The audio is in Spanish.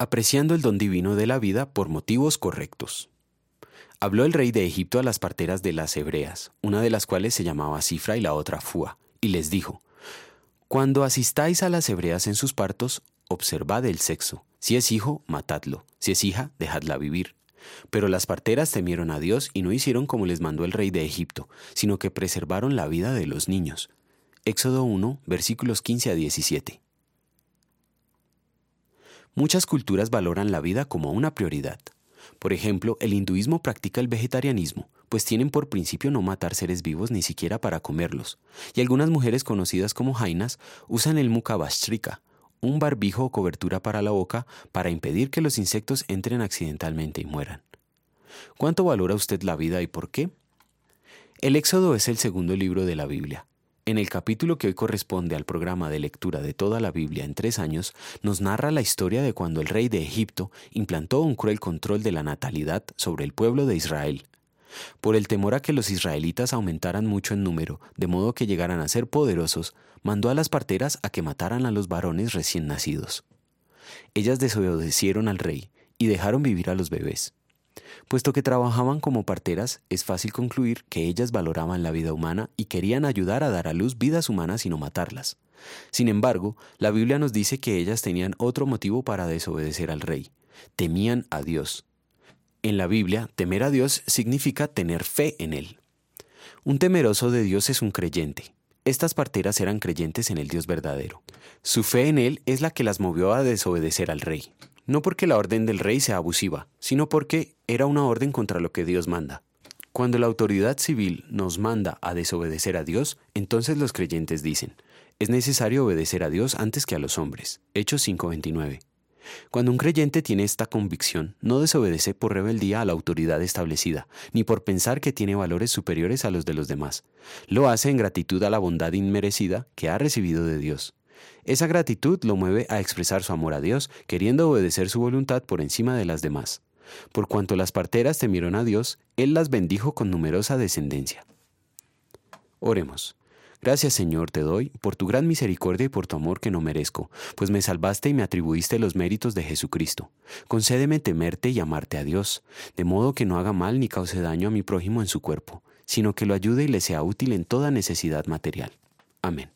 apreciando el don divino de la vida por motivos correctos. Habló el rey de Egipto a las parteras de las hebreas, una de las cuales se llamaba Cifra y la otra Fua, y les dijo, Cuando asistáis a las hebreas en sus partos, observad el sexo. Si es hijo, matadlo. Si es hija, dejadla vivir. Pero las parteras temieron a Dios y no hicieron como les mandó el rey de Egipto, sino que preservaron la vida de los niños. Éxodo 1, versículos 15 a 17. Muchas culturas valoran la vida como una prioridad. Por ejemplo, el hinduismo practica el vegetarianismo, pues tienen por principio no matar seres vivos ni siquiera para comerlos. Y algunas mujeres conocidas como jainas usan el mukabhastrika, un barbijo o cobertura para la boca para impedir que los insectos entren accidentalmente y mueran. ¿Cuánto valora usted la vida y por qué? El Éxodo es el segundo libro de la Biblia, en el capítulo que hoy corresponde al programa de lectura de toda la Biblia en tres años, nos narra la historia de cuando el rey de Egipto implantó un cruel control de la natalidad sobre el pueblo de Israel. Por el temor a que los israelitas aumentaran mucho en número, de modo que llegaran a ser poderosos, mandó a las parteras a que mataran a los varones recién nacidos. Ellas desobedecieron al rey y dejaron vivir a los bebés. Puesto que trabajaban como parteras, es fácil concluir que ellas valoraban la vida humana y querían ayudar a dar a luz vidas humanas y no matarlas. Sin embargo, la Biblia nos dice que ellas tenían otro motivo para desobedecer al rey. Temían a Dios. En la Biblia, temer a Dios significa tener fe en Él. Un temeroso de Dios es un creyente. Estas parteras eran creyentes en el Dios verdadero. Su fe en Él es la que las movió a desobedecer al rey no porque la orden del rey sea abusiva, sino porque era una orden contra lo que Dios manda. Cuando la autoridad civil nos manda a desobedecer a Dios, entonces los creyentes dicen, es necesario obedecer a Dios antes que a los hombres. Hechos 5:29. Cuando un creyente tiene esta convicción, no desobedece por rebeldía a la autoridad establecida, ni por pensar que tiene valores superiores a los de los demás. Lo hace en gratitud a la bondad inmerecida que ha recibido de Dios. Esa gratitud lo mueve a expresar su amor a Dios, queriendo obedecer su voluntad por encima de las demás. Por cuanto las parteras temieron a Dios, Él las bendijo con numerosa descendencia. Oremos. Gracias Señor te doy por tu gran misericordia y por tu amor que no merezco, pues me salvaste y me atribuiste los méritos de Jesucristo. Concédeme temerte y amarte a Dios, de modo que no haga mal ni cause daño a mi prójimo en su cuerpo, sino que lo ayude y le sea útil en toda necesidad material. Amén.